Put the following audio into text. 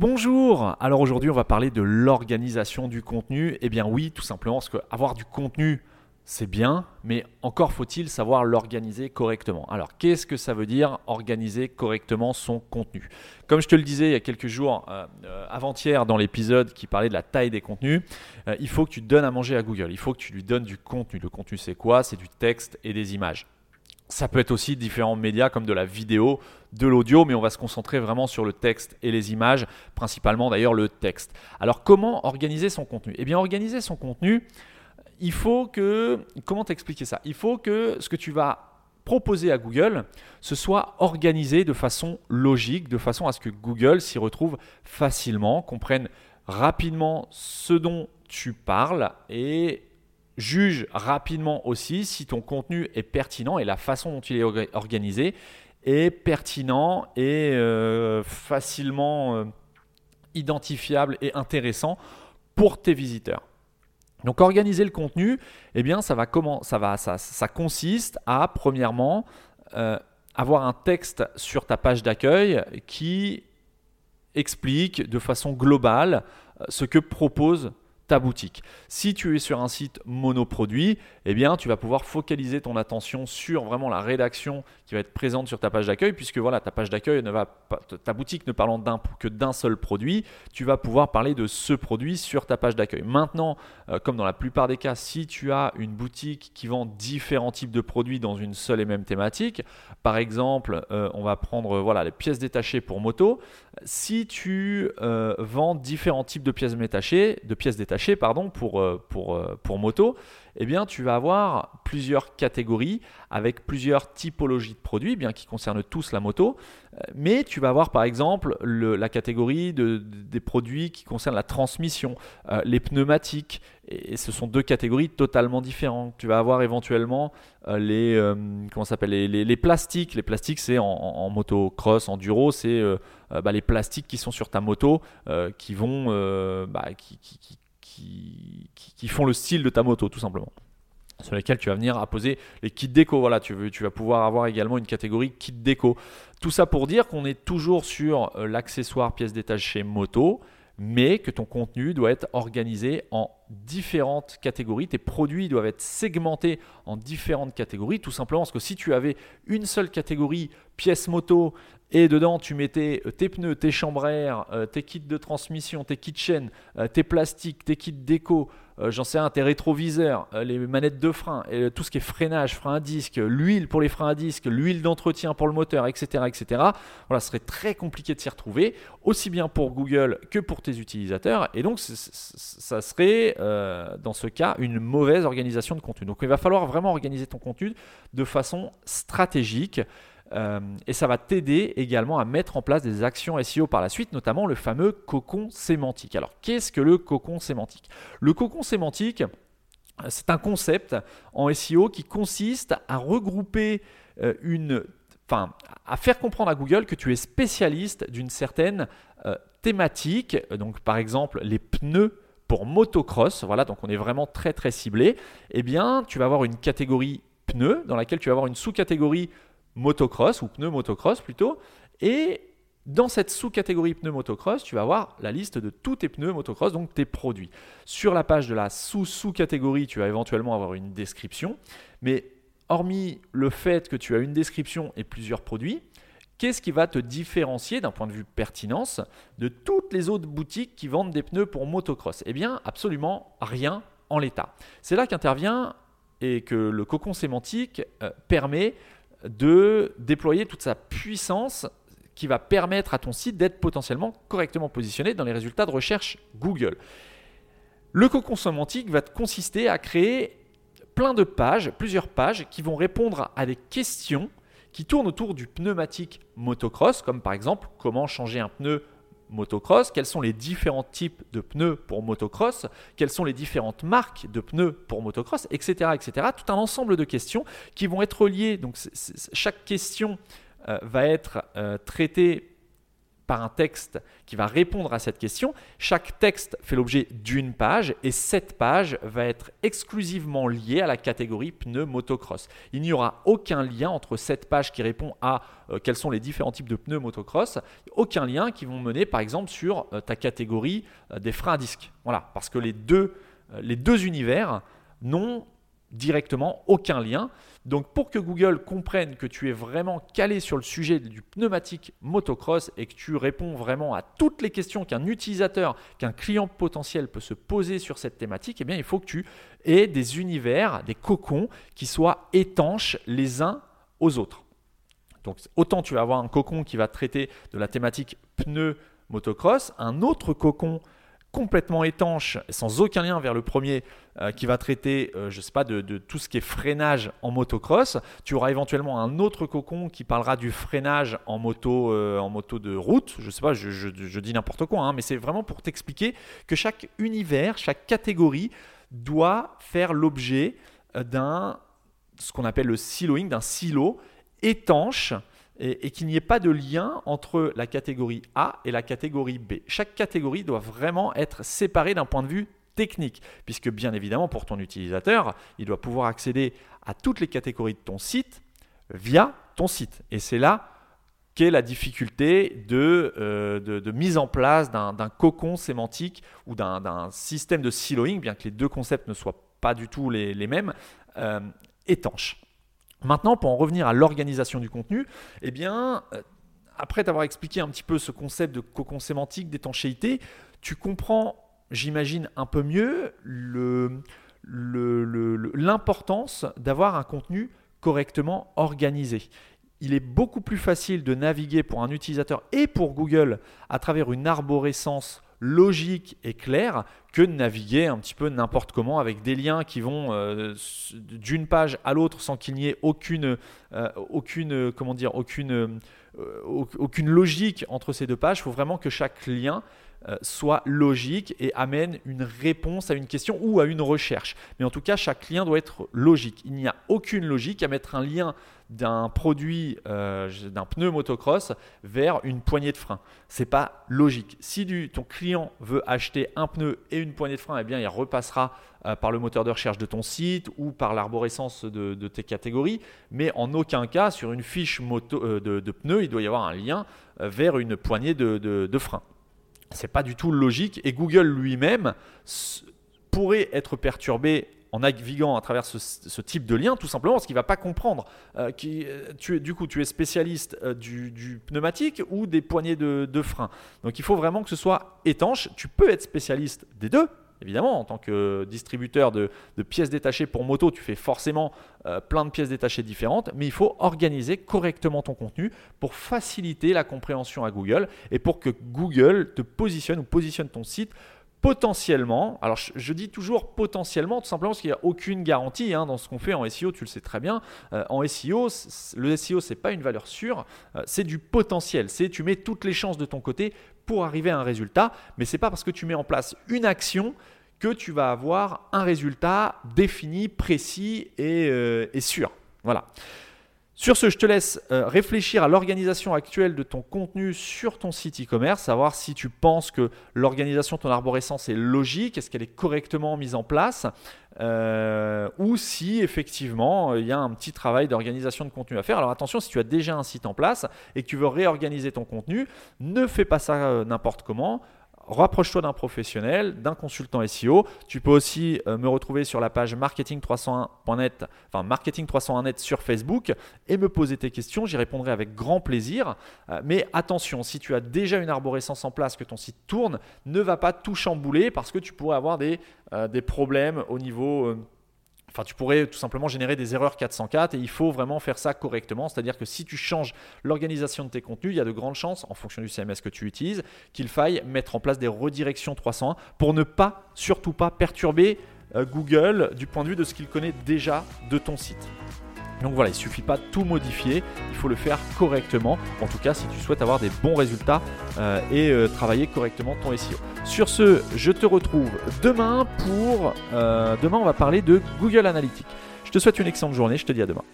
Bonjour Alors aujourd'hui on va parler de l'organisation du contenu. Eh bien oui, tout simplement parce que avoir du contenu c'est bien, mais encore faut-il savoir l'organiser correctement. Alors qu'est-ce que ça veut dire organiser correctement son contenu? Comme je te le disais il y a quelques jours, euh, euh, avant-hier dans l'épisode qui parlait de la taille des contenus, euh, il faut que tu donnes à manger à Google, il faut que tu lui donnes du contenu. Le contenu c'est quoi? C'est du texte et des images. Ça peut être aussi différents médias comme de la vidéo, de l'audio, mais on va se concentrer vraiment sur le texte et les images, principalement d'ailleurs le texte. Alors comment organiser son contenu? Eh bien organiser son contenu, il faut que... Comment t'expliquer ça? Il faut que ce que tu vas proposer à Google, ce soit organisé de façon logique, de façon à ce que Google s'y retrouve facilement, comprenne rapidement ce dont tu parles et juge rapidement aussi si ton contenu est pertinent et la façon dont il est organisé est pertinent et euh, facilement euh, identifiable et intéressant pour tes visiteurs. Donc organiser le contenu, eh bien ça va comment ça va ça, consiste à premièrement euh, avoir un texte sur ta page d'accueil qui explique de façon globale ce que propose ta boutique. Si tu es sur un site monoproduit, eh bien, tu vas pouvoir focaliser ton attention sur vraiment la rédaction qui va être présente sur ta page d'accueil, puisque voilà, ta page d'accueil ne va pas, ta boutique ne parlant que d'un seul produit, tu vas pouvoir parler de ce produit sur ta page d'accueil. Maintenant, euh, comme dans la plupart des cas, si tu as une boutique qui vend différents types de produits dans une seule et même thématique, par exemple, euh, on va prendre voilà les pièces détachées pour moto. Si tu euh, vends différents types de pièces détachées, pardon, pour, euh, euh, pour moto, eh bien, tu vas avoir plusieurs catégories avec plusieurs typologies de produits, bien qui concernent tous la moto. Mais tu vas avoir par exemple la catégorie de, des produits qui concernent la transmission, les pneumatiques. Et, ce sont deux catégories totalement différentes. Tu vas avoir éventuellement les, comment s'appelle, les, les, plastiques. Les plastiques, c'est en, en, motocross, enduro, c'est bah, les plastiques qui sont sur ta moto qui vont, bah, qui, qui qui, font le style de ta moto, tout simplement sur lesquels tu vas venir apposer les kits déco. Voilà, tu, veux, tu vas pouvoir avoir également une catégorie kit déco. Tout ça pour dire qu'on est toujours sur euh, l'accessoire pièce détachée moto, mais que ton contenu doit être organisé en différentes catégories. Tes produits doivent être segmentés en différentes catégories, tout simplement parce que si tu avais une seule catégorie pièce moto et dedans tu mettais euh, tes pneus, tes chambres air, euh, tes kits de transmission, tes kits chaînes, tes plastiques, tes kits déco, euh, j'en sais un, tes rétroviseurs, euh, les manettes de frein, et tout ce qui est freinage, frein à disque, l'huile pour les freins à disque, l'huile d'entretien pour le moteur, etc., etc. Voilà, ce serait très compliqué de s'y retrouver, aussi bien pour Google que pour tes utilisateurs. Et donc, ça serait euh, dans ce cas une mauvaise organisation de contenu. Donc, il va falloir vraiment organiser ton contenu de façon stratégique. Euh, et ça va t'aider également à mettre en place des actions SEO par la suite, notamment le fameux cocon sémantique. Alors, qu'est-ce que le cocon sémantique? Le cocon sémantique, c'est un concept en SEO qui consiste à regrouper euh, une. Enfin, à faire comprendre à Google que tu es spécialiste d'une certaine euh, thématique. Donc, par exemple, les pneus pour motocross, voilà, donc on est vraiment très très ciblé, eh bien, tu vas avoir une catégorie pneus dans laquelle tu vas avoir une sous-catégorie motocross ou pneus motocross plutôt. Et dans cette sous-catégorie pneus motocross, tu vas avoir la liste de tous tes pneus motocross, donc tes produits. Sur la page de la sous-sous-catégorie, tu vas éventuellement avoir une description. Mais hormis le fait que tu as une description et plusieurs produits, qu'est-ce qui va te différencier d'un point de vue pertinence de toutes les autres boutiques qui vendent des pneus pour motocross? Eh bien, absolument rien en l'état. C'est là qu'intervient et que le cocon sémantique euh, permet de déployer toute sa puissance qui va permettre à ton site d'être potentiellement correctement positionné dans les résultats de recherche Google. Le cocon sémantique va consister à créer plein de pages, plusieurs pages qui vont répondre à des questions qui tournent autour du pneumatique motocross, comme par exemple comment changer un pneu motocross, quels sont les différents types de pneus pour motocross, quelles sont les différentes marques de pneus pour motocross, etc. etc. Tout un ensemble de questions qui vont être liées. Donc chaque question euh, va être euh, traitée par un texte qui va répondre à cette question. Chaque texte fait l'objet d'une page et cette page va être exclusivement liée à la catégorie pneu motocross. Il n'y aura aucun lien entre cette page qui répond à euh, quels sont les différents types de pneus motocross, aucun lien qui vont mener par exemple sur euh, ta catégorie euh, des freins à disque. Voilà, parce que les deux, les deux univers n'ont directement aucun lien. Donc pour que Google comprenne que tu es vraiment calé sur le sujet du pneumatique motocross et que tu réponds vraiment à toutes les questions qu'un utilisateur, qu'un client potentiel peut se poser sur cette thématique, eh bien il faut que tu aies des univers, des cocons qui soient étanches les uns aux autres. Donc autant tu vas avoir un cocon qui va traiter de la thématique pneu motocross, un autre cocon complètement étanche, sans aucun lien vers le premier, euh, qui va traiter, euh, je sais pas, de, tout ce qui est freinage en motocross. Tu auras éventuellement un autre cocon qui parlera du freinage en moto, euh, en moto de route. Je sais pas, je, dis n'importe quoi, hein, mais c'est vraiment pour t'expliquer que chaque univers, chaque catégorie doit faire l'objet d'un, ce qu'on appelle le siloing, d'un silo étanche et, qu'il n'y ait pas de lien entre la catégorie A et la catégorie B. Chaque catégorie doit vraiment être séparée d'un point de vue technique, puisque bien évidemment pour ton utilisateur, il doit pouvoir accéder à toutes les catégories de ton site via ton site. Et c'est là qu'est la difficulté de, euh, mise en place d'un cocon sémantique ou d'un système de siloing, bien que les deux concepts ne soient pas du tout les, mêmes, euh, étanche. Maintenant, pour en revenir à l'organisation du contenu, eh bien, euh, après t'avoir expliqué un petit peu ce concept de cocon sémantique, d'étanchéité, tu comprends, j'imagine, un peu mieux l'importance d'avoir un contenu correctement organisé. Il est beaucoup plus facile de naviguer pour un utilisateur et pour Google à travers une arborescence logique et claire que de naviguer un petit peu n'importe comment avec des liens qui vont euh, d'une page à l'autre sans qu'il n'y ait aucune, euh, aucune, comment dire, aucune, euh, aucune logique entre ces deux pages. Il faut vraiment que chaque lien soit logique et amène une réponse à une question ou à une recherche. Mais en tout cas, chaque lien doit être logique. Il n'y a aucune logique à mettre un lien d'un produit, euh, d'un pneu motocross vers une poignée de frein. C'est pas logique. Si ton client veut acheter un pneu et une poignée de frein, eh bien, il repassera euh, par le moteur de recherche de ton site ou par l'arborescence de, tes catégories. Mais en aucun cas, sur une fiche moto, euh, de, pneu, il doit y avoir un lien vers une poignée de, de frein. C'est pas du tout logique et Google lui-même pourrait être perturbé en naviguant à travers ce, type de lien, tout simplement parce qu'il ne va pas comprendre. Euh, qui, euh, tu du coup, tu es spécialiste euh, du, pneumatique ou des poignées de, de frein. Donc il faut vraiment que ce soit étanche. Tu peux être spécialiste des deux, Évidemment, en tant que distributeur de, pièces détachées pour moto, tu fais forcément plein de pièces détachées différentes, mais il faut organiser correctement ton contenu pour faciliter la compréhension à Google et pour que Google te positionne ou positionne ton site potentiellement, alors je, dis toujours potentiellement, tout simplement parce qu'il n'y a aucune garantie hein, dans ce qu'on fait en SEO, tu le sais très bien. Euh, en SEO, le SEO, c'est pas une valeur sûre, euh, c'est du potentiel. C'est tu mets toutes les chances de ton côté pour arriver à un résultat, mais c'est pas parce que tu mets en place une action que tu vas avoir un résultat défini, précis et, euh, et sûr. Voilà. Sur ce, je te laisse euh, réfléchir à l'organisation actuelle de ton contenu sur ton site e-commerce, savoir si tu penses que l'organisation de ton arborescence est logique, est-ce qu'elle est correctement mise en place, euh, ou si effectivement il y a un petit travail d'organisation de contenu à faire. Alors attention, si tu as déjà un site en place et que tu veux réorganiser ton contenu, ne fais pas ça euh, n'importe comment rapproche-toi d'un professionnel, d'un consultant SEO. Tu peux aussi euh, me retrouver sur la page marketing301.net, enfin marketing301net sur Facebook et me poser tes questions. J'y répondrai avec grand plaisir. Euh, mais attention, si tu as déjà une arborescence en place, que ton site tourne, ne va pas tout chambouler parce que tu pourrais avoir des, euh, des problèmes au niveau Enfin, tu pourrais tout simplement générer des erreurs 404 et il faut vraiment faire ça correctement. C'est-à-dire que si tu changes l'organisation de tes contenus, il y a de grandes chances, en fonction du CMS que tu utilises, qu'il faille mettre en place des redirections 301 pour ne pas, surtout pas, perturber euh, Google du point de vue de ce qu'il connaît déjà de ton site. Donc voilà, il suffit pas de tout modifier, il faut le faire correctement. En tout cas, si tu souhaites avoir des bons résultats euh, et euh, travailler correctement ton SEO. Sur ce, je te retrouve demain pour... Euh, demain, on va parler de Google Analytics. Je te souhaite une excellente journée, je te dis à demain.